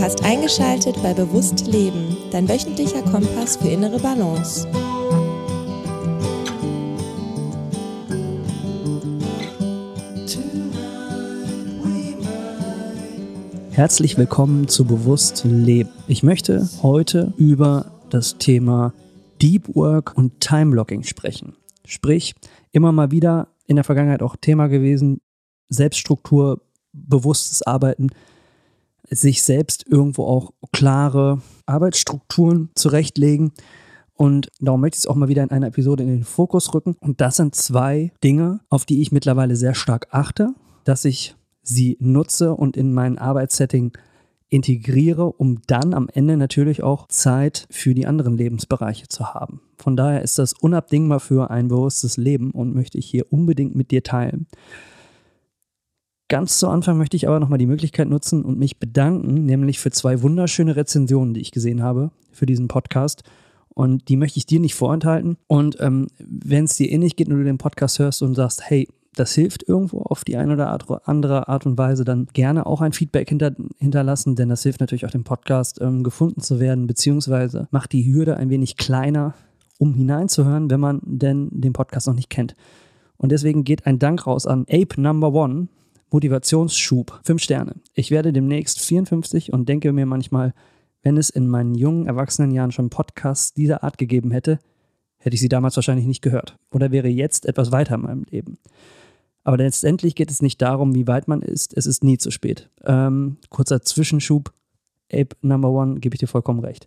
Du hast eingeschaltet bei Bewusst Leben, dein wöchentlicher Kompass für innere Balance. Herzlich willkommen zu Bewusst Leben. Ich möchte heute über das Thema Deep Work und Time Blocking sprechen. Sprich, immer mal wieder in der Vergangenheit auch Thema gewesen, Selbststruktur, bewusstes Arbeiten, sich selbst irgendwo auch klare Arbeitsstrukturen zurechtlegen. Und darum möchte ich es auch mal wieder in einer Episode in den Fokus rücken. Und das sind zwei Dinge, auf die ich mittlerweile sehr stark achte, dass ich sie nutze und in mein Arbeitssetting integriere, um dann am Ende natürlich auch Zeit für die anderen Lebensbereiche zu haben. Von daher ist das unabdingbar für ein bewusstes Leben und möchte ich hier unbedingt mit dir teilen. Ganz zu Anfang möchte ich aber nochmal die Möglichkeit nutzen und mich bedanken, nämlich für zwei wunderschöne Rezensionen, die ich gesehen habe für diesen Podcast. Und die möchte ich dir nicht vorenthalten. Und ähm, wenn es dir ähnlich geht und du den Podcast hörst und sagst, hey, das hilft irgendwo auf die eine oder andere Art und Weise, dann gerne auch ein Feedback hinter, hinterlassen, denn das hilft natürlich auch dem Podcast ähm, gefunden zu werden, beziehungsweise macht die Hürde ein wenig kleiner, um hineinzuhören, wenn man denn den Podcast noch nicht kennt. Und deswegen geht ein Dank raus an Ape Number One, Motivationsschub, fünf Sterne. Ich werde demnächst 54 und denke mir manchmal, wenn es in meinen jungen Erwachsenenjahren schon Podcasts dieser Art gegeben hätte, hätte ich sie damals wahrscheinlich nicht gehört oder wäre jetzt etwas weiter in meinem Leben. Aber letztendlich geht es nicht darum, wie weit man ist. Es ist nie zu spät. Ähm, kurzer Zwischenschub. Ape Number One, gebe ich dir vollkommen recht.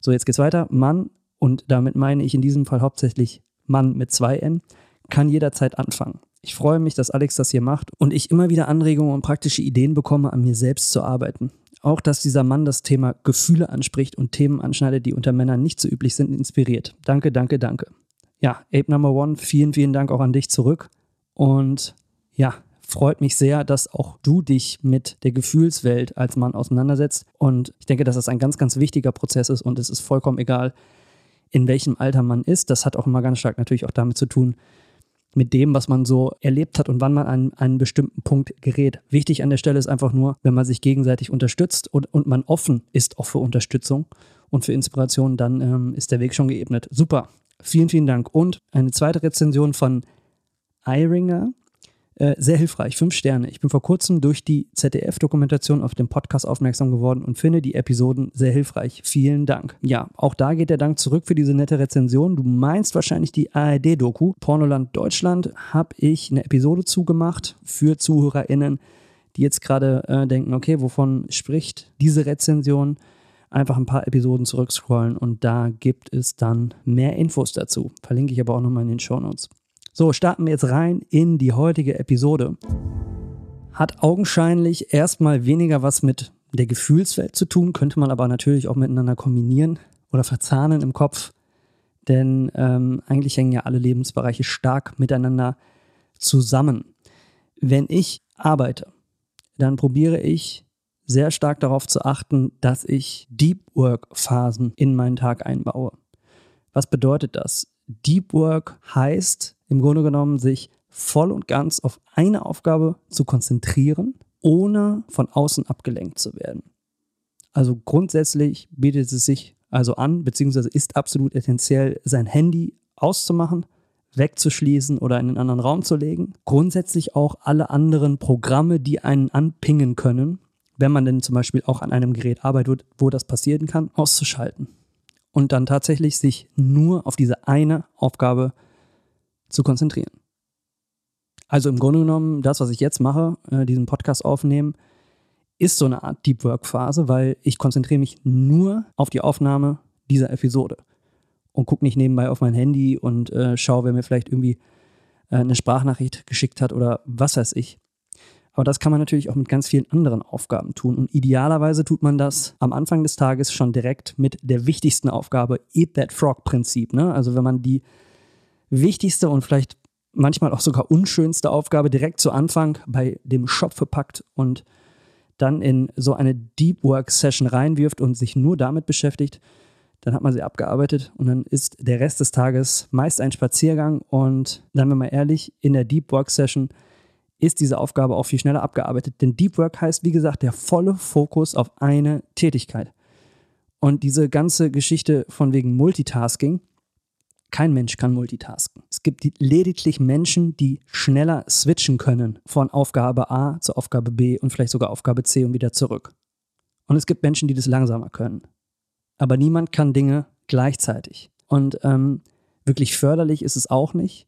So, jetzt geht's weiter. Mann, und damit meine ich in diesem Fall hauptsächlich Mann mit zwei N, kann jederzeit anfangen. Ich freue mich, dass Alex das hier macht und ich immer wieder Anregungen und praktische Ideen bekomme, an mir selbst zu arbeiten. Auch, dass dieser Mann das Thema Gefühle anspricht und Themen anschneidet, die unter Männern nicht so üblich sind, inspiriert. Danke, danke, danke. Ja, Ape Number One, vielen, vielen Dank auch an dich zurück. Und ja, freut mich sehr, dass auch du dich mit der Gefühlswelt als Mann auseinandersetzt. Und ich denke, dass das ein ganz, ganz wichtiger Prozess ist und es ist vollkommen egal, in welchem Alter man ist. Das hat auch immer ganz stark natürlich auch damit zu tun, mit dem, was man so erlebt hat und wann man an einen bestimmten Punkt gerät. Wichtig an der Stelle ist einfach nur, wenn man sich gegenseitig unterstützt und, und man offen ist auch für Unterstützung und für Inspiration, dann ähm, ist der Weg schon geebnet. Super. Vielen, vielen Dank. Und eine zweite Rezension von Iringer. Äh, sehr hilfreich, fünf Sterne. Ich bin vor kurzem durch die ZDF-Dokumentation auf den Podcast aufmerksam geworden und finde die Episoden sehr hilfreich. Vielen Dank. Ja, auch da geht der Dank zurück für diese nette Rezension. Du meinst wahrscheinlich die ARD-Doku. Pornoland Deutschland habe ich eine Episode zugemacht für ZuhörerInnen, die jetzt gerade äh, denken, okay, wovon spricht diese Rezension? Einfach ein paar Episoden zurückscrollen und da gibt es dann mehr Infos dazu. Verlinke ich aber auch nochmal in den Show Notes. So, starten wir jetzt rein in die heutige Episode. Hat augenscheinlich erstmal weniger was mit der Gefühlswelt zu tun, könnte man aber natürlich auch miteinander kombinieren oder verzahnen im Kopf. Denn ähm, eigentlich hängen ja alle Lebensbereiche stark miteinander zusammen. Wenn ich arbeite, dann probiere ich sehr stark darauf zu achten, dass ich Deep Work Phasen in meinen Tag einbaue. Was bedeutet das? Deep Work heißt im Grunde genommen, sich voll und ganz auf eine Aufgabe zu konzentrieren, ohne von außen abgelenkt zu werden. Also grundsätzlich bietet es sich also an, beziehungsweise ist absolut essentiell, sein Handy auszumachen, wegzuschließen oder in einen anderen Raum zu legen. Grundsätzlich auch alle anderen Programme, die einen anpingen können, wenn man denn zum Beispiel auch an einem Gerät arbeitet, wo das passieren kann, auszuschalten und dann tatsächlich sich nur auf diese eine Aufgabe zu konzentrieren. Also im Grunde genommen, das, was ich jetzt mache, äh, diesen Podcast aufnehmen, ist so eine Art Deep Work Phase, weil ich konzentriere mich nur auf die Aufnahme dieser Episode und gucke nicht nebenbei auf mein Handy und äh, schaue, wer mir vielleicht irgendwie äh, eine Sprachnachricht geschickt hat oder was weiß ich. Aber das kann man natürlich auch mit ganz vielen anderen Aufgaben tun. Und idealerweise tut man das am Anfang des Tages schon direkt mit der wichtigsten Aufgabe, Eat That Frog-Prinzip. Ne? Also wenn man die wichtigste und vielleicht manchmal auch sogar unschönste Aufgabe direkt zu Anfang bei dem Schopfe packt und dann in so eine Deep Work Session reinwirft und sich nur damit beschäftigt, dann hat man sie abgearbeitet und dann ist der Rest des Tages meist ein Spaziergang und, dann, wenn mal ehrlich, in der Deep Work Session ist diese Aufgabe auch viel schneller abgearbeitet. Denn Deep Work heißt, wie gesagt, der volle Fokus auf eine Tätigkeit. Und diese ganze Geschichte von wegen Multitasking, kein Mensch kann multitasken. Es gibt lediglich Menschen, die schneller switchen können von Aufgabe A zur Aufgabe B und vielleicht sogar Aufgabe C und wieder zurück. Und es gibt Menschen, die das langsamer können. Aber niemand kann Dinge gleichzeitig. Und ähm, wirklich förderlich ist es auch nicht,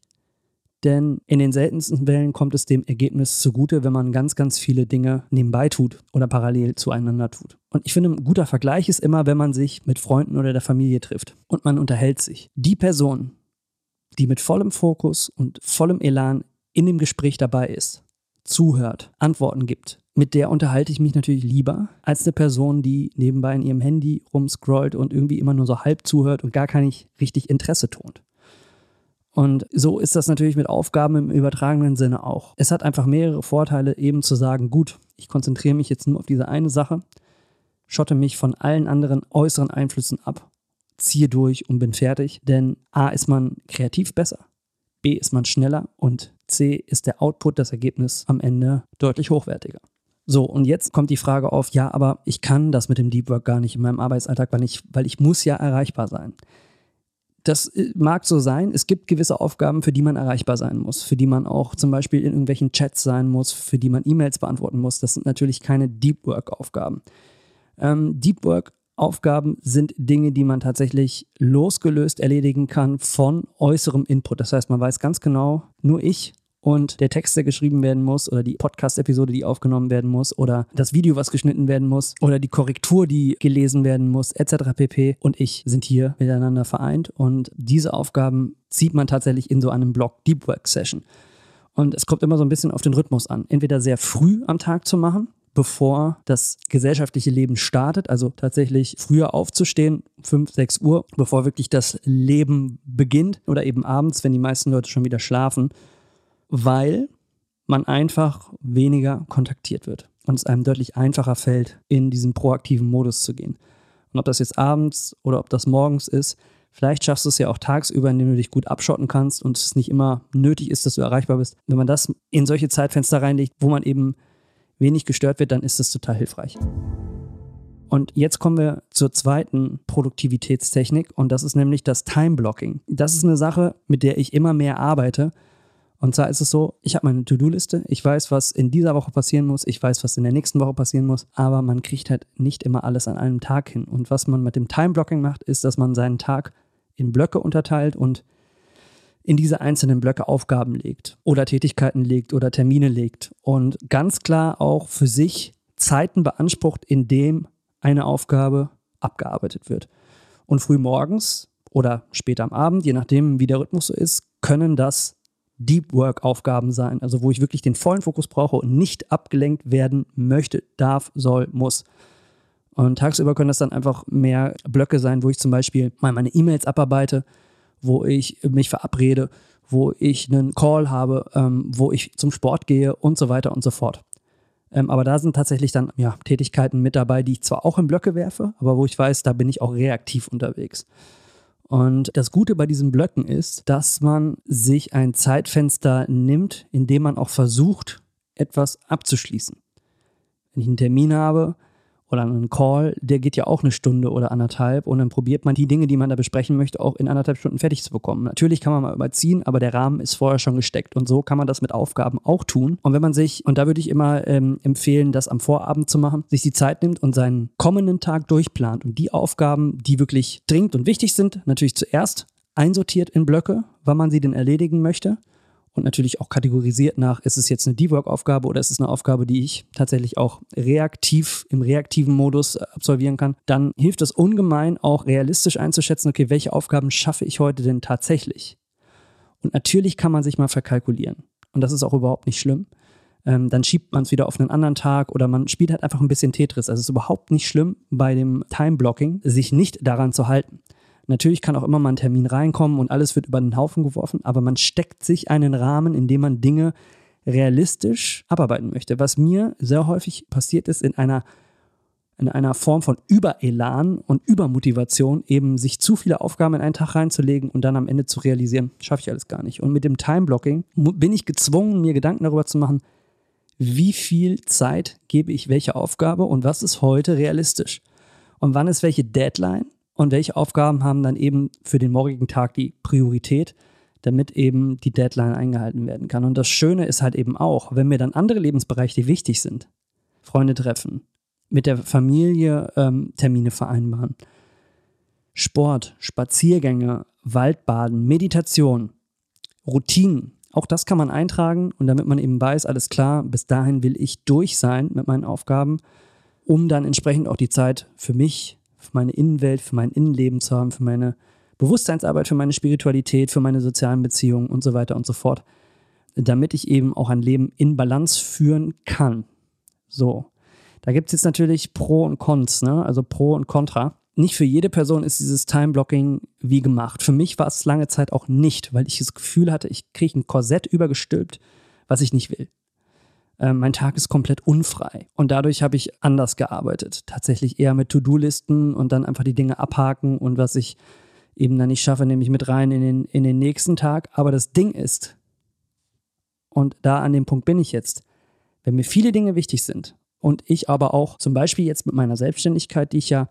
denn in den seltensten Fällen kommt es dem Ergebnis zugute, wenn man ganz, ganz viele Dinge nebenbei tut oder parallel zueinander tut. Und ich finde, ein guter Vergleich ist immer, wenn man sich mit Freunden oder der Familie trifft und man unterhält sich. Die Person, die mit vollem Fokus und vollem Elan in dem Gespräch dabei ist, zuhört, Antworten gibt, mit der unterhalte ich mich natürlich lieber als eine Person, die nebenbei in ihrem Handy rumscrollt und irgendwie immer nur so halb zuhört und gar kein richtig Interesse tont. Und so ist das natürlich mit Aufgaben im übertragenen Sinne auch. Es hat einfach mehrere Vorteile, eben zu sagen, gut, ich konzentriere mich jetzt nur auf diese eine Sache, schotte mich von allen anderen äußeren Einflüssen ab, ziehe durch und bin fertig. Denn A ist man kreativ besser, B ist man schneller und C ist der Output, das Ergebnis am Ende deutlich hochwertiger. So, und jetzt kommt die Frage auf, ja, aber ich kann das mit dem Deep Work gar nicht in meinem Arbeitsalltag, weil ich, weil ich muss ja erreichbar sein. Das äh, mag so sein. Es gibt gewisse Aufgaben, für die man erreichbar sein muss, für die man auch zum Beispiel in irgendwelchen Chats sein muss, für die man E-Mails beantworten muss. Das sind natürlich keine Deep Work-Aufgaben. Ähm, Deep Work-Aufgaben sind Dinge, die man tatsächlich losgelöst erledigen kann von äußerem Input. Das heißt, man weiß ganz genau, nur ich und der Text, der geschrieben werden muss oder die Podcast-Episode, die aufgenommen werden muss oder das Video, was geschnitten werden muss oder die Korrektur, die gelesen werden muss, etc. pp. und ich sind hier miteinander vereint und diese Aufgaben zieht man tatsächlich in so einem Blog Deep Work Session. Und es kommt immer so ein bisschen auf den Rhythmus an. Entweder sehr früh am Tag zu machen, bevor das gesellschaftliche Leben startet, also tatsächlich früher aufzustehen, 5, 6 Uhr, bevor wirklich das Leben beginnt oder eben abends, wenn die meisten Leute schon wieder schlafen weil man einfach weniger kontaktiert wird und es einem deutlich einfacher fällt, in diesen proaktiven Modus zu gehen. Und ob das jetzt abends oder ob das morgens ist, vielleicht schaffst du es ja auch tagsüber, indem du dich gut abschotten kannst und es nicht immer nötig ist, dass du erreichbar bist. Wenn man das in solche Zeitfenster reinlegt, wo man eben wenig gestört wird, dann ist das total hilfreich. Und jetzt kommen wir zur zweiten Produktivitätstechnik und das ist nämlich das Time Blocking. Das ist eine Sache, mit der ich immer mehr arbeite und zwar ist es so, ich habe meine To-Do-Liste, ich weiß, was in dieser Woche passieren muss, ich weiß, was in der nächsten Woche passieren muss, aber man kriegt halt nicht immer alles an einem Tag hin. Und was man mit dem Time-Blocking macht, ist, dass man seinen Tag in Blöcke unterteilt und in diese einzelnen Blöcke Aufgaben legt oder Tätigkeiten legt oder Termine legt und ganz klar auch für sich Zeiten beansprucht, in dem eine Aufgabe abgearbeitet wird. Und früh morgens oder später am Abend, je nachdem, wie der Rhythmus so ist, können das Deep Work Aufgaben sein, also wo ich wirklich den vollen Fokus brauche und nicht abgelenkt werden möchte, darf, soll, muss. Und tagsüber können das dann einfach mehr Blöcke sein, wo ich zum Beispiel mal meine E-Mails abarbeite, wo ich mich verabrede, wo ich einen Call habe, ähm, wo ich zum Sport gehe und so weiter und so fort. Ähm, aber da sind tatsächlich dann ja, Tätigkeiten mit dabei, die ich zwar auch in Blöcke werfe, aber wo ich weiß, da bin ich auch reaktiv unterwegs. Und das Gute bei diesen Blöcken ist, dass man sich ein Zeitfenster nimmt, in dem man auch versucht, etwas abzuschließen. Wenn ich einen Termin habe, oder einen Call, der geht ja auch eine Stunde oder anderthalb und dann probiert man die Dinge, die man da besprechen möchte, auch in anderthalb Stunden fertig zu bekommen. Natürlich kann man mal überziehen, aber der Rahmen ist vorher schon gesteckt und so kann man das mit Aufgaben auch tun. Und wenn man sich, und da würde ich immer ähm, empfehlen, das am Vorabend zu machen, sich die Zeit nimmt und seinen kommenden Tag durchplant und die Aufgaben, die wirklich dringend und wichtig sind, natürlich zuerst einsortiert in Blöcke, wann man sie denn erledigen möchte und natürlich auch kategorisiert nach, ist es jetzt eine Dework-Aufgabe oder ist es eine Aufgabe, die ich tatsächlich auch reaktiv im reaktiven Modus äh, absolvieren kann, dann hilft es ungemein auch realistisch einzuschätzen, okay, welche Aufgaben schaffe ich heute denn tatsächlich? Und natürlich kann man sich mal verkalkulieren. Und das ist auch überhaupt nicht schlimm. Ähm, dann schiebt man es wieder auf einen anderen Tag oder man spielt halt einfach ein bisschen Tetris. Also es ist überhaupt nicht schlimm bei dem Time-Blocking, sich nicht daran zu halten. Natürlich kann auch immer mal ein Termin reinkommen und alles wird über den Haufen geworfen, aber man steckt sich einen Rahmen, in dem man Dinge realistisch abarbeiten möchte. Was mir sehr häufig passiert ist in einer in einer Form von Überelan und Übermotivation, eben sich zu viele Aufgaben in einen Tag reinzulegen und dann am Ende zu realisieren, schaffe ich alles gar nicht. Und mit dem Time-Blocking bin ich gezwungen, mir Gedanken darüber zu machen, wie viel Zeit gebe ich welche Aufgabe und was ist heute realistisch? Und wann ist welche Deadline und welche Aufgaben haben dann eben für den morgigen Tag die Priorität, damit eben die Deadline eingehalten werden kann. Und das Schöne ist halt eben auch, wenn mir dann andere Lebensbereiche wichtig sind, Freunde treffen, mit der Familie ähm, Termine vereinbaren, Sport, Spaziergänge, Waldbaden, Meditation, Routinen, auch das kann man eintragen und damit man eben weiß, alles klar, bis dahin will ich durch sein mit meinen Aufgaben, um dann entsprechend auch die Zeit für mich, für meine Innenwelt, für mein Innenleben zu haben, für meine Bewusstseinsarbeit, für meine Spiritualität, für meine sozialen Beziehungen und so weiter und so fort, damit ich eben auch ein Leben in Balance führen kann. So, da gibt es jetzt natürlich Pro und Cons, ne? also Pro und Contra nicht für jede Person ist dieses Time-Blocking wie gemacht. Für mich war es lange Zeit auch nicht, weil ich das Gefühl hatte, ich kriege ein Korsett übergestülpt, was ich nicht will. Äh, mein Tag ist komplett unfrei. Und dadurch habe ich anders gearbeitet. Tatsächlich eher mit To-Do-Listen und dann einfach die Dinge abhaken und was ich eben dann nicht schaffe, nehme ich mit rein in den, in den nächsten Tag. Aber das Ding ist, und da an dem Punkt bin ich jetzt, wenn mir viele Dinge wichtig sind und ich aber auch zum Beispiel jetzt mit meiner Selbstständigkeit, die ich ja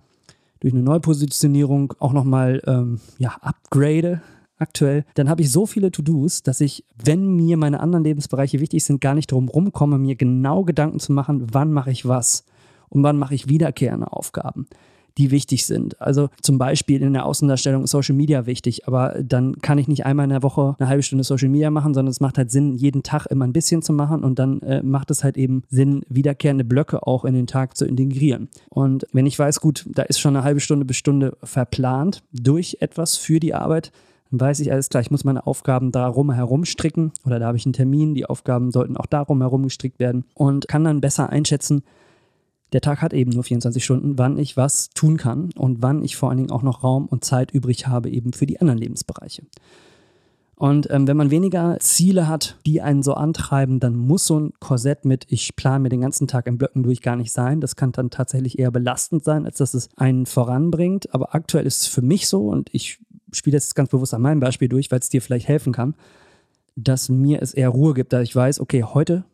durch eine Neupositionierung auch nochmal ähm, ja, upgrade aktuell, dann habe ich so viele To-Dos, dass ich, wenn mir meine anderen Lebensbereiche wichtig sind, gar nicht drum rumkomme, mir genau Gedanken zu machen, wann mache ich was und wann mache ich wiederkehrende Aufgaben die wichtig sind. Also zum Beispiel in der Außendarstellung ist Social Media wichtig, aber dann kann ich nicht einmal in der Woche eine halbe Stunde Social Media machen, sondern es macht halt Sinn, jeden Tag immer ein bisschen zu machen und dann äh, macht es halt eben Sinn, wiederkehrende Blöcke auch in den Tag zu integrieren. Und wenn ich weiß, gut, da ist schon eine halbe Stunde bis Stunde verplant durch etwas für die Arbeit, dann weiß ich alles klar, ich muss meine Aufgaben darum herum stricken oder da habe ich einen Termin, die Aufgaben sollten auch darum herum gestrickt werden und kann dann besser einschätzen, der Tag hat eben nur 24 Stunden, wann ich was tun kann und wann ich vor allen Dingen auch noch Raum und Zeit übrig habe eben für die anderen Lebensbereiche. Und ähm, wenn man weniger Ziele hat, die einen so antreiben, dann muss so ein Korsett mit, ich plane mir den ganzen Tag in Blöcken durch, gar nicht sein. Das kann dann tatsächlich eher belastend sein, als dass es einen voranbringt. Aber aktuell ist es für mich so, und ich spiele das ganz bewusst an meinem Beispiel durch, weil es dir vielleicht helfen kann, dass mir es eher Ruhe gibt, da ich weiß, okay, heute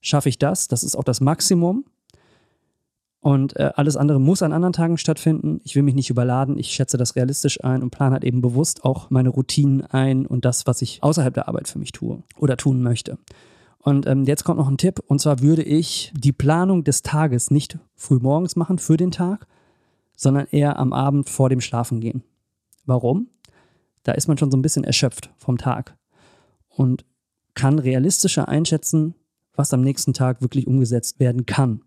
schaffe ich das, das ist auch das Maximum und äh, alles andere muss an anderen Tagen stattfinden. Ich will mich nicht überladen. Ich schätze das realistisch ein und plane halt eben bewusst auch meine Routinen ein und das, was ich außerhalb der Arbeit für mich tue oder tun möchte. Und ähm, jetzt kommt noch ein Tipp. Und zwar würde ich die Planung des Tages nicht früh morgens machen für den Tag, sondern eher am Abend vor dem Schlafengehen. Warum? Da ist man schon so ein bisschen erschöpft vom Tag und kann realistischer einschätzen, was am nächsten Tag wirklich umgesetzt werden kann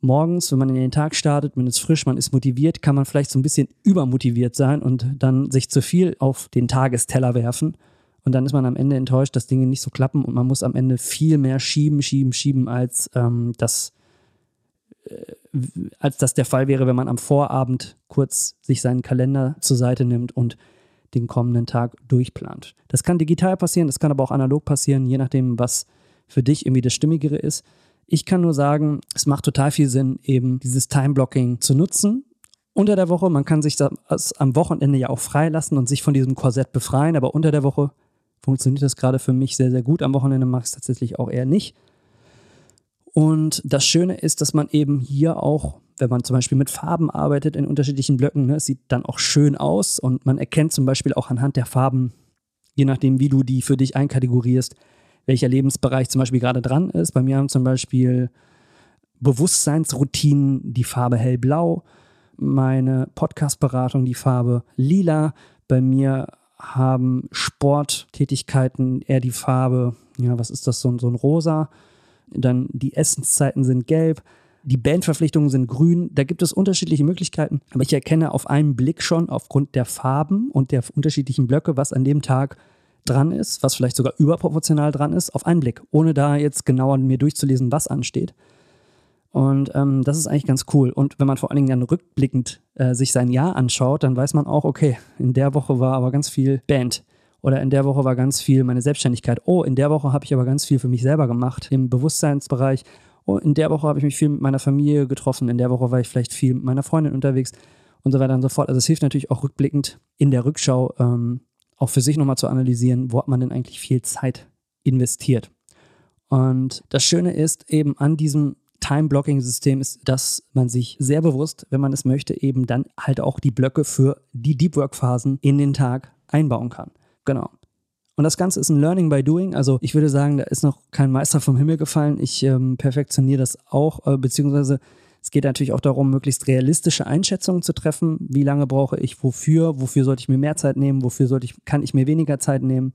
morgens, wenn man in den Tag startet, man ist frisch, man ist motiviert, kann man vielleicht so ein bisschen übermotiviert sein und dann sich zu viel auf den Tagesteller werfen. Und dann ist man am Ende enttäuscht, dass Dinge nicht so klappen und man muss am Ende viel mehr schieben, schieben, schieben, als ähm, das als das der Fall wäre, wenn man am Vorabend kurz sich seinen Kalender zur Seite nimmt und den kommenden Tag durchplant. Das kann digital passieren, das kann aber auch analog passieren, je nachdem, was für dich irgendwie das Stimmigere ist. Ich kann nur sagen, es macht total viel Sinn, eben dieses Time-Blocking zu nutzen. Unter der Woche, man kann sich das am Wochenende ja auch freilassen und sich von diesem Korsett befreien, aber unter der Woche funktioniert das gerade für mich sehr, sehr gut. Am Wochenende mache ich es tatsächlich auch eher nicht. Und das Schöne ist, dass man eben hier auch, wenn man zum Beispiel mit Farben arbeitet in unterschiedlichen Blöcken, ne, sieht dann auch schön aus und man erkennt zum Beispiel auch anhand der Farben, je nachdem, wie du die für dich einkategorierst, welcher Lebensbereich zum Beispiel gerade dran ist. Bei mir haben zum Beispiel Bewusstseinsroutinen die Farbe hellblau, meine Podcast-Beratung die Farbe lila. Bei mir haben Sporttätigkeiten eher die Farbe, ja, was ist das, so, so ein rosa. Dann die Essenszeiten sind gelb. Die Bandverpflichtungen sind grün. Da gibt es unterschiedliche Möglichkeiten. Aber ich erkenne auf einen Blick schon aufgrund der Farben und der unterschiedlichen Blöcke, was an dem Tag dran ist, was vielleicht sogar überproportional dran ist, auf einen Blick, ohne da jetzt genauer mir durchzulesen, was ansteht. Und ähm, das ist eigentlich ganz cool. Und wenn man vor allen Dingen dann rückblickend äh, sich sein Jahr anschaut, dann weiß man auch, okay, in der Woche war aber ganz viel Band. Oder in der Woche war ganz viel meine Selbstständigkeit. Oh, in der Woche habe ich aber ganz viel für mich selber gemacht im Bewusstseinsbereich. Oh, in der Woche habe ich mich viel mit meiner Familie getroffen. In der Woche war ich vielleicht viel mit meiner Freundin unterwegs und so weiter und so fort. Also es hilft natürlich auch rückblickend in der Rückschau ähm, auch für sich nochmal zu analysieren, wo hat man denn eigentlich viel Zeit investiert. Und das Schöne ist eben an diesem Time-Blocking-System ist, dass man sich sehr bewusst, wenn man es möchte, eben dann halt auch die Blöcke für die Deep Work-Phasen in den Tag einbauen kann. Genau. Und das Ganze ist ein Learning by Doing. Also ich würde sagen, da ist noch kein Meister vom Himmel gefallen. Ich ähm, perfektioniere das auch, äh, beziehungsweise es geht natürlich auch darum, möglichst realistische Einschätzungen zu treffen. Wie lange brauche ich wofür? Wofür sollte ich mir mehr Zeit nehmen? Wofür sollte ich, kann ich mir weniger Zeit nehmen?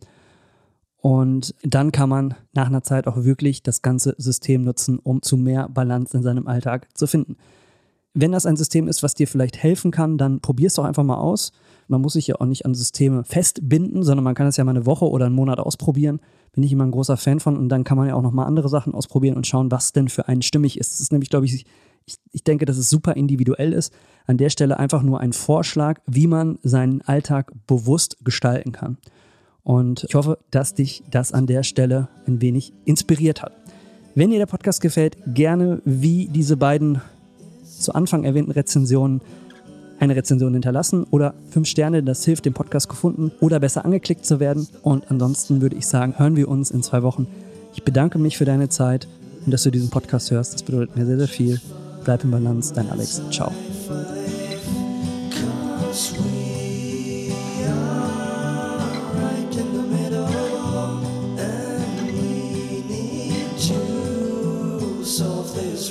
Und dann kann man nach einer Zeit auch wirklich das ganze System nutzen, um zu mehr Balance in seinem Alltag zu finden. Wenn das ein System ist, was dir vielleicht helfen kann, dann probier es doch einfach mal aus. Man muss sich ja auch nicht an Systeme festbinden, sondern man kann es ja mal eine Woche oder einen Monat ausprobieren. Bin ich immer ein großer Fan von. Und dann kann man ja auch noch mal andere Sachen ausprobieren und schauen, was denn für einen stimmig ist. Das ist nämlich, glaube ich, ich, ich denke, dass es super individuell ist. An der Stelle einfach nur ein Vorschlag, wie man seinen Alltag bewusst gestalten kann. Und ich hoffe, dass dich das an der Stelle ein wenig inspiriert hat. Wenn dir der Podcast gefällt, gerne wie diese beiden zu Anfang erwähnten Rezensionen eine Rezension hinterlassen oder fünf Sterne, das hilft dem Podcast gefunden oder besser angeklickt zu werden. Und ansonsten würde ich sagen, hören wir uns in zwei Wochen. Ich bedanke mich für deine Zeit und dass du diesen Podcast hörst. Das bedeutet mir sehr, sehr viel. Bleib im Balance, dein Alex. Ciao.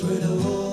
riddle.